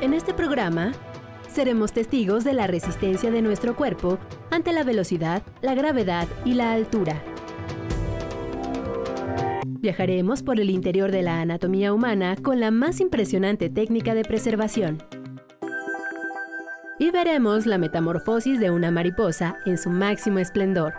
En este programa, seremos testigos de la resistencia de nuestro cuerpo ante la velocidad, la gravedad y la altura. Viajaremos por el interior de la anatomía humana con la más impresionante técnica de preservación. Y veremos la metamorfosis de una mariposa en su máximo esplendor.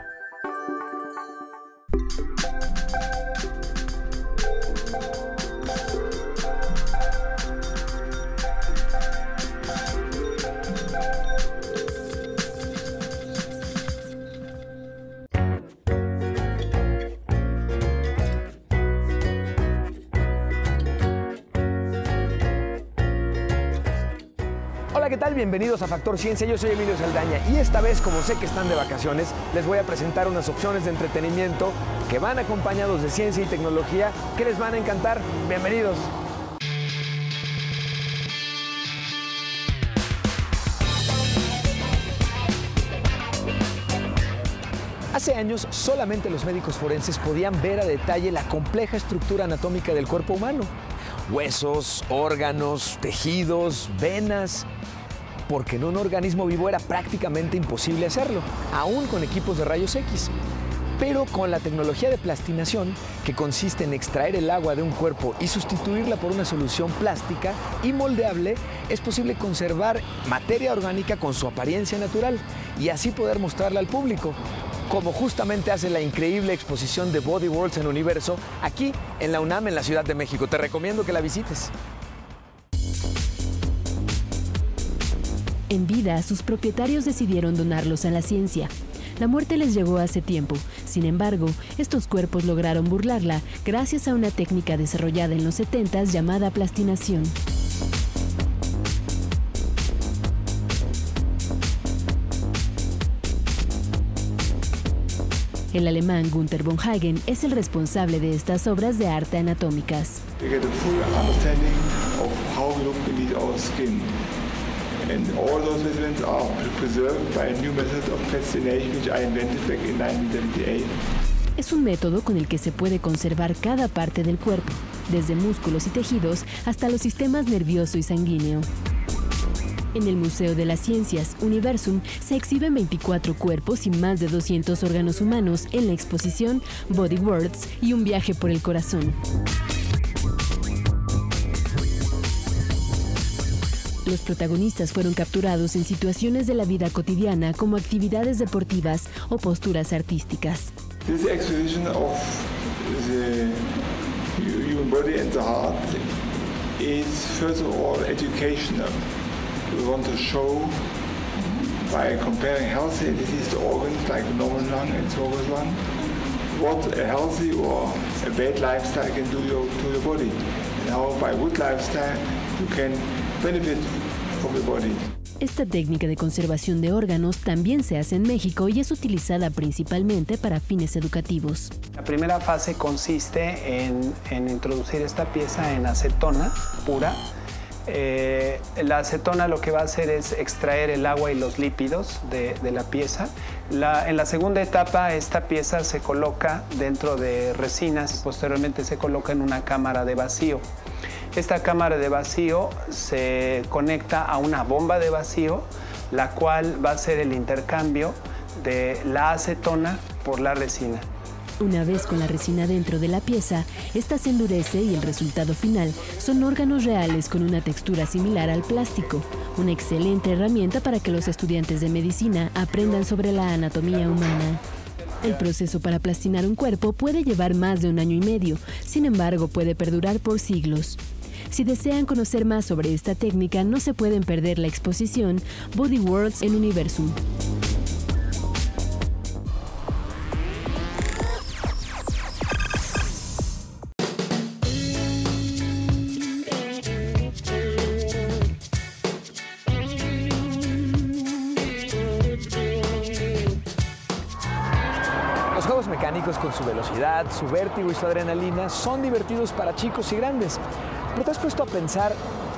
Hola, ¿qué tal? Bienvenidos a Factor Ciencia. Yo soy Emilio Saldaña y esta vez, como sé que están de vacaciones, les voy a presentar unas opciones de entretenimiento que van acompañados de ciencia y tecnología que les van a encantar. Bienvenidos. Hace años solamente los médicos forenses podían ver a detalle la compleja estructura anatómica del cuerpo humano. Huesos, órganos, tejidos, venas. Porque en un organismo vivo era prácticamente imposible hacerlo, aún con equipos de rayos X. Pero con la tecnología de plastinación, que consiste en extraer el agua de un cuerpo y sustituirla por una solución plástica y moldeable, es posible conservar materia orgánica con su apariencia natural y así poder mostrarla al público, como justamente hace la increíble exposición de Body Worlds en Universo aquí en la UNAM en la Ciudad de México. Te recomiendo que la visites. En vida, sus propietarios decidieron donarlos a la ciencia. La muerte les llegó hace tiempo. Sin embargo, estos cuerpos lograron burlarla gracias a una técnica desarrollada en los 70 llamada plastinación. El alemán Gunther von Hagen es el responsable de estas obras de arte anatómicas. And all those are preserved by a new method of plastination which I invented back in 1978. Es un método con el que se puede conservar cada parte del cuerpo, desde músculos y tejidos hasta los sistemas nervioso y sanguíneo. En el Museo de las Ciencias, Universum, se exhiben 24 cuerpos y más de 200 órganos humanos en la exposición Body Words y un viaje por el corazón. Los protagonistas fueron capturados en situaciones de la vida cotidiana como actividades deportivas o posturas artísticas. This exposition of the human body and the heart is first of all educational. We want to show by comparing healthy and diseased organs like normal lung and smokers lung what a healthy or a bad lifestyle can do your, to your body and how by good lifestyle you can benefit from the body. Esta técnica de conservación de órganos también se hace en México y es utilizada principalmente para fines educativos. La primera fase consiste en, en introducir esta pieza en acetona pura. Eh, la acetona lo que va a hacer es extraer el agua y los lípidos de, de la pieza. La- en la segunda etapa esta pieza se coloca dentro de resinas, posteriormente se coloca en una cámara de vacío. Esta cámara de vacío se conecta a una bomba de vacío, la cual va a ser el intercambio de la acetona por la resina. Una vez con la resina dentro de la pieza, esta se endurece y el resultado final son órganos reales con una textura similar al plástico, una excelente herramienta para que los estudiantes de medicina aprendan sobre la anatomía humana. El proceso para plastinar un cuerpo puede llevar más de un año y medio, sin embargo puede perdurar por siglos. Si desean conocer más sobre esta técnica, no se pueden perder la exposición Body Worlds en Universum. Mecánicos con su velocidad, su vértigo y su adrenalina son divertidos para chicos y grandes. Pero te has puesto a pensar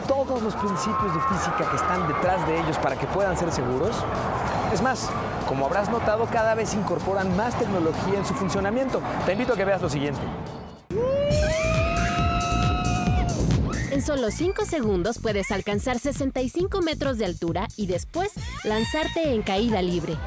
todos los principios de física que están detrás de ellos para que puedan ser seguros? Es más, como habrás notado, cada vez incorporan más tecnología en su funcionamiento. Te invito a que veas lo siguiente. En solo 5 segundos puedes alcanzar 65 metros de altura y después lanzarte en caída libre.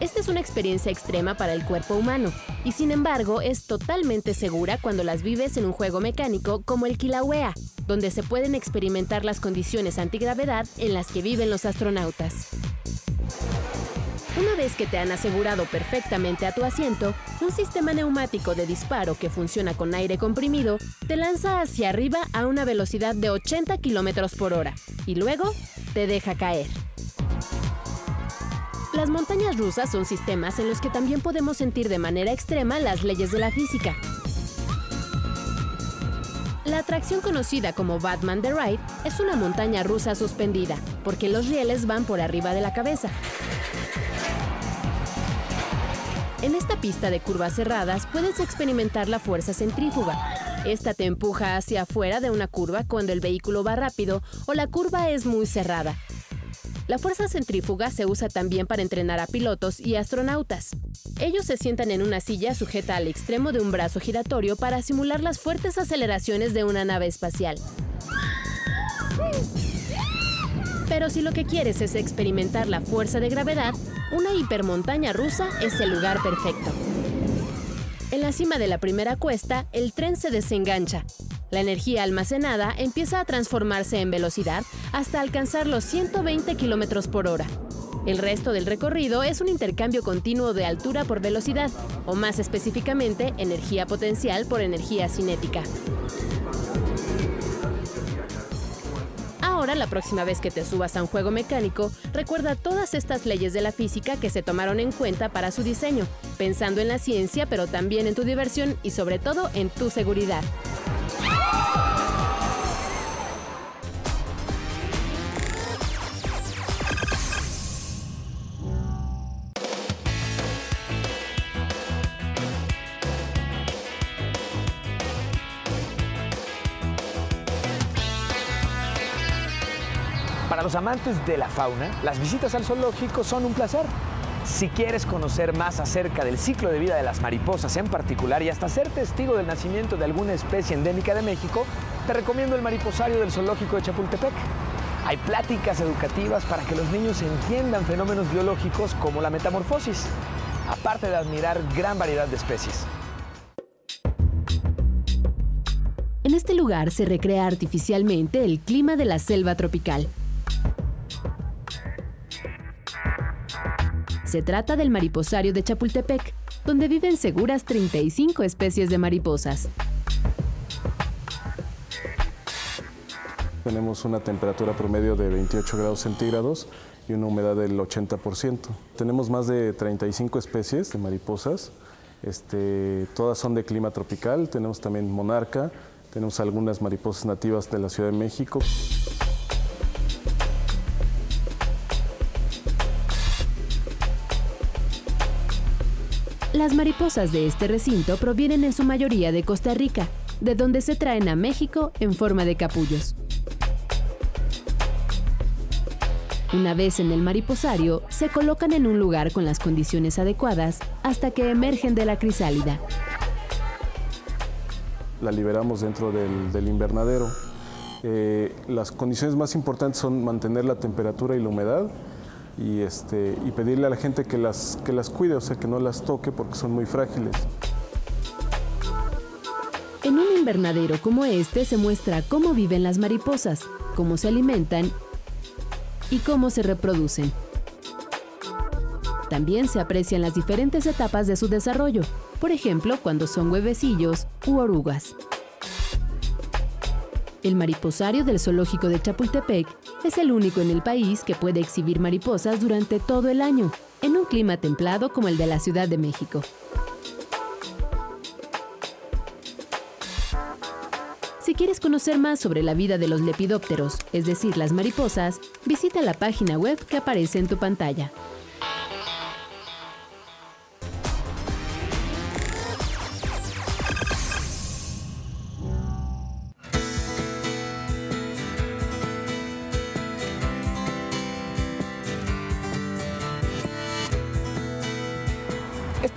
Esta es una experiencia extrema para el cuerpo humano y sin embargo es totalmente segura cuando las vives en un juego mecánico como el Kilauea, donde se pueden experimentar las condiciones antigravedad en las que viven los astronautas. Una vez que te han asegurado perfectamente a tu asiento, un sistema neumático de disparo que funciona con aire comprimido te lanza hacia arriba a una velocidad de 80 km por hora y luego te deja caer. Las montañas rusas son sistemas en los que también podemos sentir de manera extrema las leyes de la física. La atracción conocida como Batman the Ride es una montaña rusa suspendida, porque los rieles van por arriba de la cabeza. En esta pista de curvas cerradas puedes experimentar la fuerza centrífuga. Esta te empuja hacia afuera de una curva cuando el vehículo va rápido o la curva es muy cerrada. La fuerza centrífuga se usa también para entrenar a pilotos y astronautas. Ellos se sientan en una silla sujeta al extremo de un brazo giratorio para simular las fuertes aceleraciones de una nave espacial. Pero si lo que quieres es experimentar la fuerza de gravedad, una hipermontaña rusa es el lugar perfecto. En la cima de la primera cuesta, el tren se desengancha. La energía almacenada empieza a transformarse en velocidad hasta alcanzar los 120 km por hora. El resto del recorrido es un intercambio continuo de altura por velocidad, o más específicamente, energía potencial por energía cinética. Ahora, la próxima vez que te subas a un juego mecánico, recuerda todas estas leyes de la física que se tomaron en cuenta para su diseño, pensando en la ciencia, pero también en tu diversión y sobre todo en tu seguridad. Los amantes de la fauna, las visitas al zoológico son un placer. Si quieres conocer más acerca del ciclo de vida de las mariposas en particular y hasta ser testigo del nacimiento de alguna especie endémica de México, te recomiendo el mariposario del zoológico de Chapultepec. Hay pláticas educativas para que los niños entiendan fenómenos biológicos como la metamorfosis, aparte de admirar gran variedad de especies. En este lugar se recrea artificialmente el clima de la selva tropical. Se trata del mariposario de Chapultepec, donde viven seguras 35 especies de mariposas. Tenemos una temperatura promedio de 28 grados centígrados y una humedad del 80%. Tenemos más de 35 especies de mariposas. Este, todas son de clima tropical. Tenemos también monarca. Tenemos algunas mariposas nativas de la Ciudad de México. Las mariposas de este recinto provienen en su mayoría de Costa Rica, de donde se traen a México en forma de capullos. Una vez en el mariposario, se colocan en un lugar con las condiciones adecuadas hasta que emergen de la crisálida. La liberamos dentro del, invernadero. Eh, las condiciones más importantes son mantener la temperatura y la humedad y, este, y pedirle a la gente que las, que las cuide, o sea, que no las toque porque son muy frágiles. En un invernadero como este se muestra cómo viven las mariposas, cómo se alimentan y cómo se reproducen. También se aprecian las diferentes etapas de su desarrollo, por ejemplo, cuando son huevecillos u orugas. El mariposario del zoológico de Chapultepec es el único en el país que puede exhibir mariposas durante todo el año, en un clima templado como el de la Ciudad de México. Si quieres conocer más sobre la vida de los lepidópteros, es decir, las mariposas, visita la página web que aparece en tu pantalla.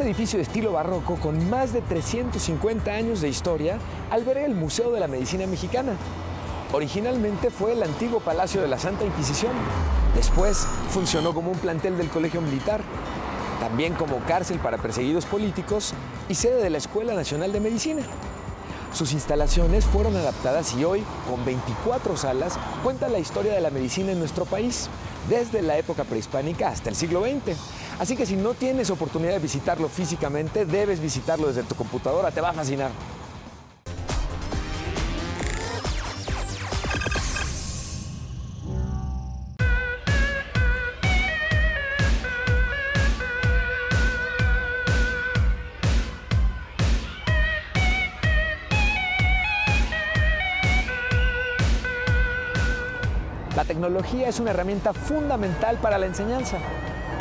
Edificio de estilo barroco, con más de 350 años de historia, alberga el Museo de la Medicina Mexicana. Originalmente fue el antiguo Palacio de la Santa Inquisición. Después funcionó como un plantel del Colegio Militar, también como cárcel para perseguidos políticos y sede de la Escuela Nacional de Medicina. Sus instalaciones fueron adaptadas y hoy, con 24 salas, cuenta la historia de la medicina en nuestro país, desde la época prehispánica hasta el siglo XX. Así que si no tienes oportunidad de visitarlo físicamente, debes visitarlo desde tu computadora, te va a fascinar. La tecnología es una herramienta fundamental para la enseñanza.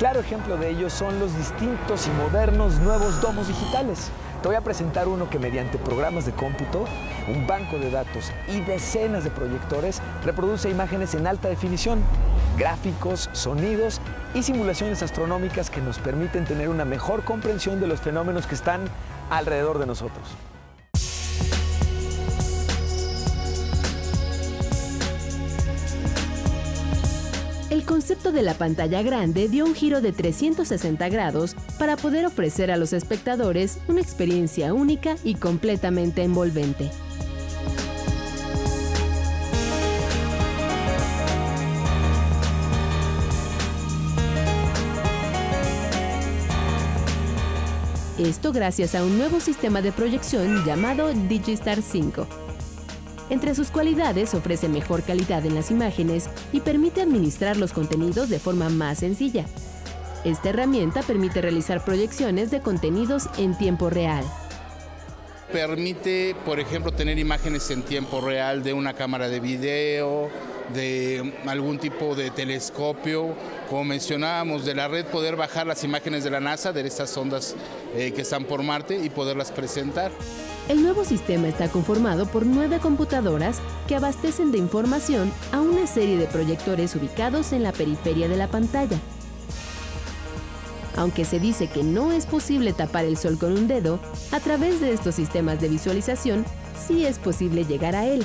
Claro ejemplo de ello son los distintos y modernos nuevos domos digitales. Te voy a presentar uno que mediante programas de cómputo, un banco de datos y decenas de proyectores reproduce imágenes en alta definición, gráficos, sonidos y simulaciones astronómicas que nos permiten tener una mejor comprensión de los fenómenos que están alrededor de nosotros. El concepto de la pantalla grande dio un giro de 360 grados para poder ofrecer a los espectadores una experiencia única y completamente envolvente. Esto gracias a un nuevo sistema de proyección llamado Digistar 5. Entre sus cualidades ofrece mejor calidad en las imágenes y permite administrar los contenidos de forma más sencilla. Esta herramienta permite realizar proyecciones de contenidos en tiempo real. Permite, por ejemplo, tener imágenes en tiempo real de una cámara de video, de algún tipo de telescopio, como mencionábamos, de la red, poder bajar las imágenes de la NASA, de estas ondas eh, que están por Marte y poderlas presentar. El nuevo sistema está conformado por nueve computadoras que abastecen de información a una serie de proyectores ubicados en la periferia de la pantalla. Aunque se dice que no es posible tapar el sol con un dedo, a través de estos sistemas de visualización sí es posible llegar a él,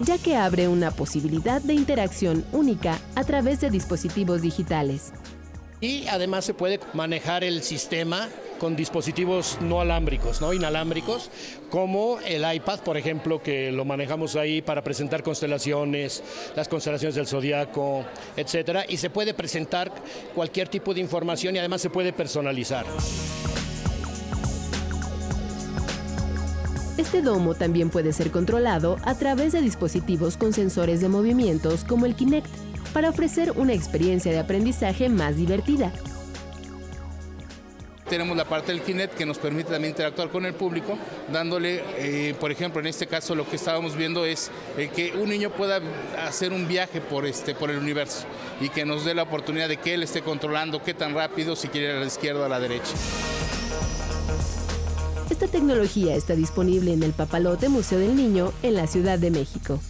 ya que abre una posibilidad de interacción única a través de dispositivos digitales. Y además se puede manejar el sistema con dispositivos no alámbricos, no inalámbricos, como el iPad, por ejemplo, que lo manejamos ahí para presentar constelaciones, las constelaciones del zodiaco, etcétera, y se puede presentar cualquier tipo de información y además se puede personalizar. Este domo también puede ser controlado a través de dispositivos con sensores de movimientos como el Kinect, para ofrecer una experiencia de aprendizaje más divertida. Tenemos la parte del Kinect que nos permite también interactuar con el público, dándole, eh, por ejemplo, en este caso lo que estábamos viendo es eh, que un niño pueda hacer un viaje por, este, por el universo y que nos dé la oportunidad de que él esté controlando qué tan rápido, si quiere ir a la izquierda o a la derecha. Esta tecnología está disponible en el Papalote Museo del Niño en la Ciudad de México.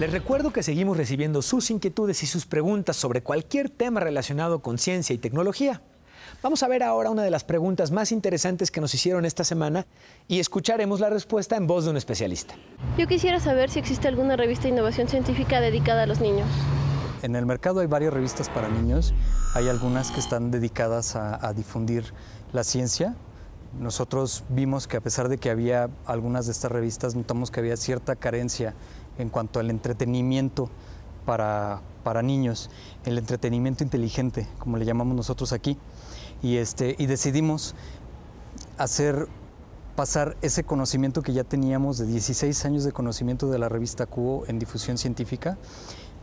Les recuerdo que seguimos recibiendo sus inquietudes y sus preguntas sobre cualquier tema relacionado con ciencia y tecnología. Vamos a ver ahora una de las preguntas más interesantes que nos hicieron esta semana y escucharemos la respuesta en voz de un especialista. Yo quisiera saber si existe alguna revista de innovación científica dedicada a los niños. En el mercado hay varias revistas para niños, hay algunas que están dedicadas a, a difundir la ciencia. Nosotros vimos que a pesar de que había algunas de estas revistas, notamos que había cierta carencia en cuanto al entretenimiento para, para niños, el entretenimiento inteligente, como le llamamos nosotros aquí. Y, este, y decidimos hacer pasar ese conocimiento que ya teníamos de 16 años de conocimiento de la revista Cubo en difusión científica,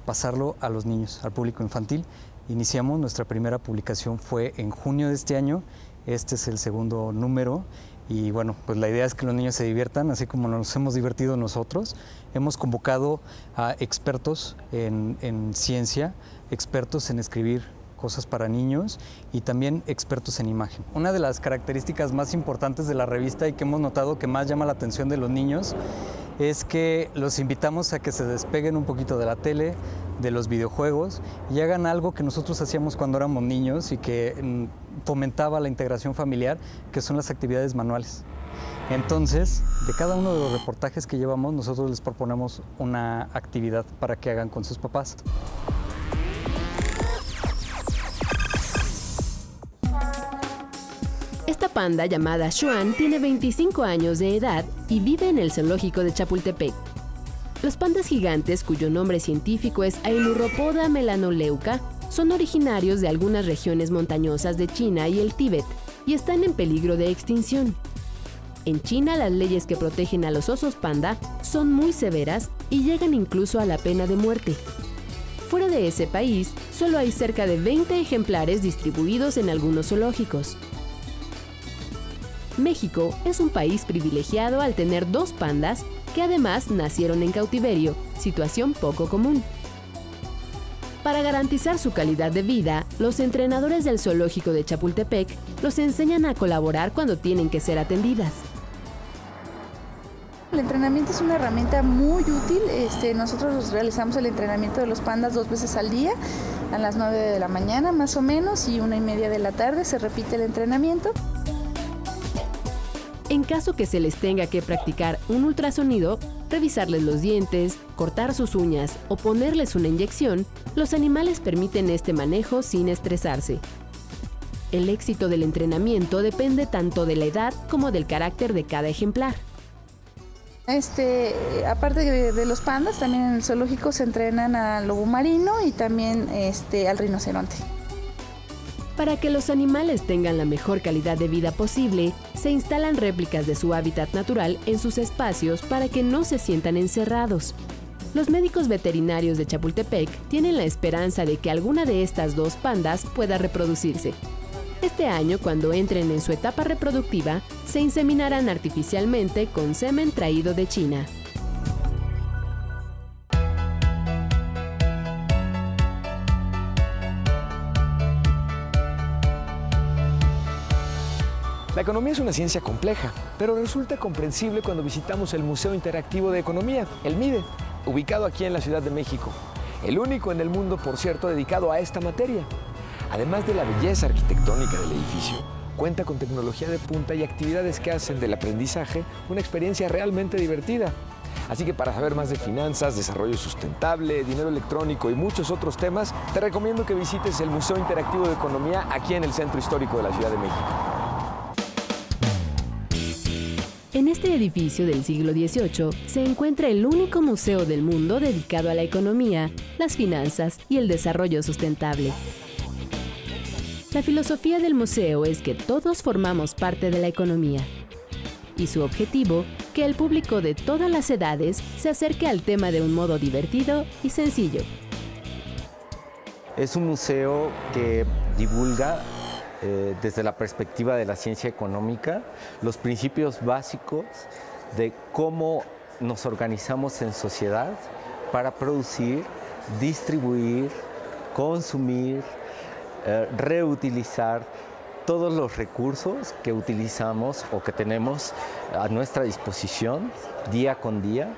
pasarlo a los niños, al público infantil. Iniciamos, nuestra primera publicación fue en junio de este año, este es el segundo número y bueno, pues la idea es que los niños se diviertan, así como nos hemos divertido nosotros. Hemos convocado a expertos en ciencia, expertos en escribir cosas para niños y también expertos en imagen. Una de las características más importantes de la revista y que hemos notado que más llama la atención de los niños es que los invitamos a que se despeguen un poquito de la tele, de los videojuegos y hagan algo que nosotros hacíamos cuando éramos niños y que mm, fomentaba la integración familiar, que son las actividades manuales. Entonces, de cada uno de los reportajes que llevamos, nosotros les proponemos una actividad para que hagan con sus papás. Esta panda llamada Xuan tiene 25 años de edad y vive en el zoológico de Chapultepec. Los pandas gigantes, cuyo nombre científico es Ailuropoda melanoleuca, son originarios de algunas regiones montañosas de China y el Tíbet y están en peligro de extinción. En China las leyes que protegen a los osos panda son muy severas y llegan incluso a la pena de muerte. Fuera de ese país, solo hay cerca de 20 ejemplares distribuidos en algunos zoológicos. México es un país privilegiado al tener dos pandas que además nacieron en cautiverio, situación poco común. Para garantizar su calidad de vida, los entrenadores del zoológico de Chapultepec los enseñan a colaborar cuando tienen que ser atendidas. El entrenamiento es una herramienta muy útil. Este, nosotros realizamos el entrenamiento de los pandas dos veces al día, a las 9 de la mañana más o menos y una y media de la tarde se repite el entrenamiento. En caso que se les tenga que practicar un ultrasonido, revisarles los dientes, cortar sus uñas o ponerles una inyección, los animales permiten este manejo sin estresarse. El éxito del entrenamiento depende tanto de la edad como del carácter de cada ejemplar. Este, aparte de, los pandas, también en el zoológico se entrenan al lobo marino y también este, al rinoceronte. Para que los animales tengan la mejor calidad de vida posible, se instalan réplicas de su hábitat natural en sus espacios para que no se sientan encerrados. Los médicos veterinarios de Chapultepec tienen la esperanza de que alguna de estas dos pandas pueda reproducirse. Este año, cuando entren en su etapa reproductiva, se inseminarán artificialmente con semen traído de China. La economía es una ciencia compleja, pero resulta comprensible cuando visitamos el Museo Interactivo de Economía, el MIDE, ubicado aquí en la Ciudad de México. El único en el mundo, por cierto, dedicado a esta materia. Además de la belleza arquitectónica del edificio, cuenta con tecnología de punta y actividades que hacen del aprendizaje una experiencia realmente divertida. Así que para saber más de finanzas, desarrollo sustentable, dinero electrónico y muchos otros temas, te recomiendo que visites el Museo Interactivo de Economía aquí en el Centro Histórico de la Ciudad de México. Este edificio del siglo XVIII se encuentra el único museo del mundo dedicado a la economía, las finanzas y el desarrollo sustentable. La filosofía del museo es que todos formamos parte de la economía. Y su objetivo, que el público de todas las edades se acerque al tema de un modo divertido y sencillo. Es un museo que divulga eh, desde la perspectiva de la ciencia económica, los principios básicos de cómo nos organizamos en sociedad para producir, distribuir, consumir, eh, reutilizar todos los recursos que utilizamos o que tenemos a nuestra disposición día con día.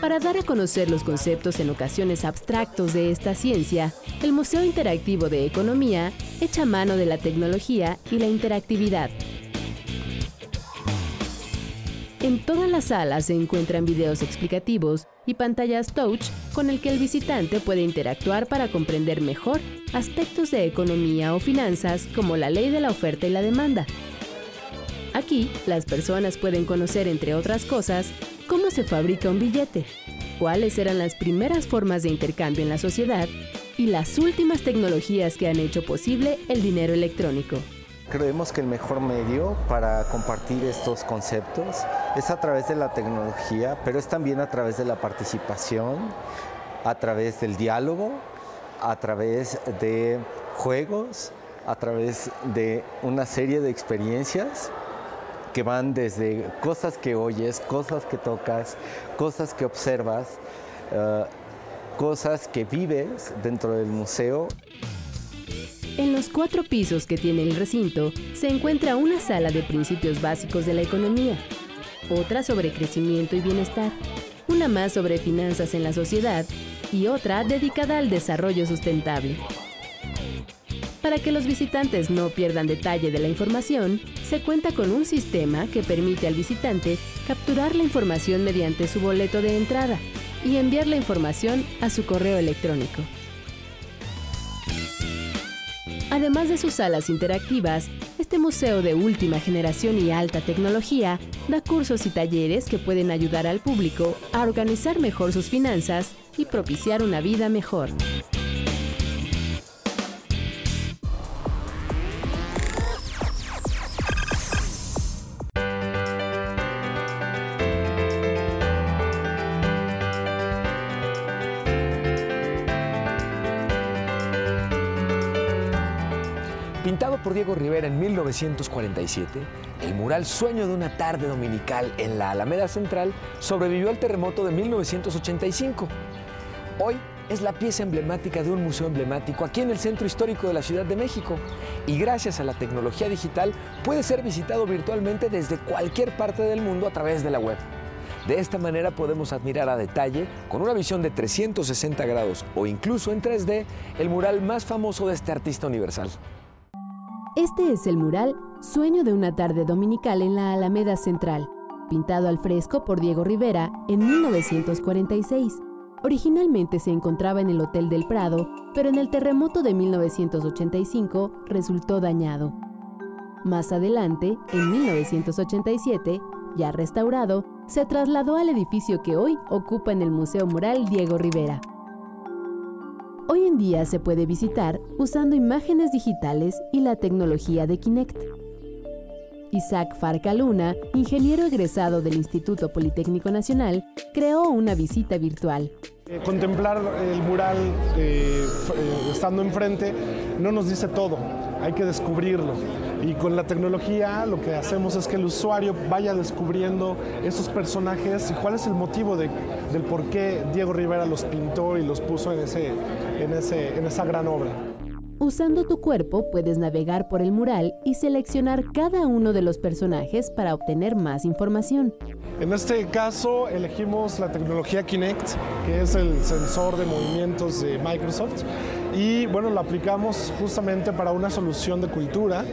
Para dar a conocer los conceptos en ocasiones abstractos de esta ciencia, el Museo Interactivo de Economía echa mano de la tecnología y la interactividad. En todas las salas se encuentran videos explicativos y pantallas touch con el que el visitante puede interactuar para comprender mejor aspectos de economía o finanzas como la ley de la oferta y la demanda. Aquí, las personas pueden conocer, entre otras cosas, cómo se fabrica un billete, cuáles eran las primeras formas de intercambio en la sociedad y las últimas tecnologías que han hecho posible el dinero electrónico. Creemos que el mejor medio para compartir estos conceptos es a través de la tecnología, pero es también a través de la participación, a través del diálogo, a través de juegos, a través de una serie de experiencias que van desde cosas que oyes, cosas que tocas, cosas que observas, uh, cosas que vives dentro del museo. En los cuatro pisos que tiene el recinto se encuentra una sala de principios básicos de la economía, otra sobre crecimiento y bienestar, una más sobre finanzas en la sociedad y otra dedicada al desarrollo sustentable. Para que los visitantes no pierdan detalle de la información, se cuenta con un sistema que permite al visitante capturar la información mediante su boleto de entrada y enviar la información a su correo electrónico. Además de sus salas interactivas, este museo de última generación y alta tecnología da cursos y talleres que pueden ayudar al público a organizar mejor sus finanzas y propiciar una vida mejor. Por Diego Rivera en 1947, el mural Sueño de una tarde dominical en la Alameda Central sobrevivió al terremoto de 1985. Hoy es la pieza emblemática de un museo emblemático aquí en el centro histórico de la Ciudad de México y gracias a la tecnología digital puede ser visitado virtualmente desde cualquier parte del mundo a través de la web. De esta manera podemos admirar a detalle, con una visión de 360 grados o incluso en 3D, el mural más famoso de este artista universal. Este es el mural Sueño de una tarde dominical en la Alameda Central, pintado al fresco por Diego Rivera en 1946. Originalmente se encontraba en el Hotel del Prado, pero en el terremoto de 1985 resultó dañado. Más adelante, en 1987, ya restaurado, se trasladó al edificio que hoy ocupa en el Museo Mural Diego Rivera. Hoy en día se puede visitar usando imágenes digitales y la tecnología de Kinect. Isaac Farca Luna, ingeniero egresado del Instituto Politécnico Nacional, creó una visita virtual. Eh, contemplar el mural eh, eh, estando enfrente no nos dice todo, hay que descubrirlo. Y con la tecnología lo que hacemos es que el usuario vaya descubriendo esos personajes y cuál es el motivo de, del por qué Diego Rivera los pintó y los puso en, ese, en, ese, en esa gran obra. Usando tu cuerpo puedes navegar por el mural y seleccionar cada uno de los personajes para obtener más información. En este caso elegimos la tecnología Kinect, que es el sensor de movimientos de Microsoft, y bueno, lo aplicamos justamente para una solución de cultura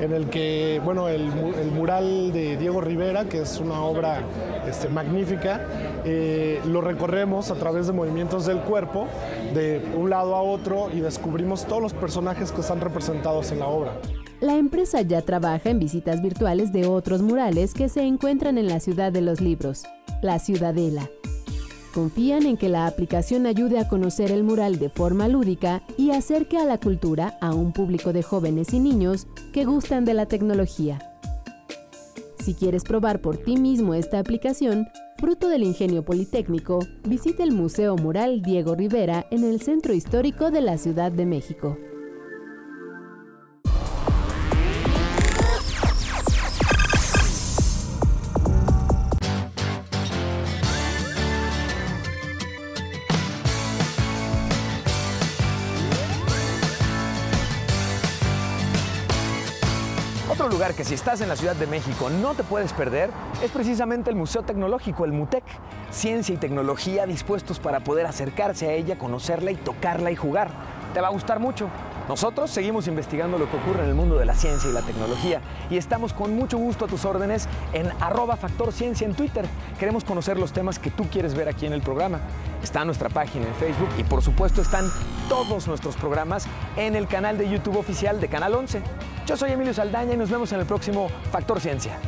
en el que, bueno, el, mural de Diego Rivera, que es una obra este, magnífica, eh, lo recorremos a través de movimientos del cuerpo, de un lado a otro, y descubrimos todos los personajes que están representados en la obra. La empresa ya trabaja en visitas virtuales de otros murales que se encuentran en la ciudad de los libros, la Ciudadela. Confían en que la aplicación ayude a conocer el mural de forma lúdica y acerque a la cultura a un público de jóvenes y niños que gustan de la tecnología. Si quieres probar por ti mismo esta aplicación, fruto del ingenio politécnico, visita el Museo Mural Diego Rivera en el Centro Histórico de la Ciudad de México. Otro lugar que si estás en la Ciudad de México no te puedes perder es precisamente el Museo Tecnológico, el MUTEC. Ciencia y tecnología dispuestos para poder acercarse a ella, conocerla y tocarla y jugar. Te va a gustar mucho. Nosotros seguimos investigando lo que ocurre en el mundo de la ciencia y la tecnología y estamos con mucho gusto a tus órdenes en arroba Factor Ciencia en Twitter. Queremos conocer los temas que tú quieres ver aquí en el programa. Está nuestra página en Facebook y por supuesto están todos nuestros programas en el canal de YouTube oficial de Canal 11. Yo soy Emilio Saldaña y nos vemos en el próximo Factor Ciencia.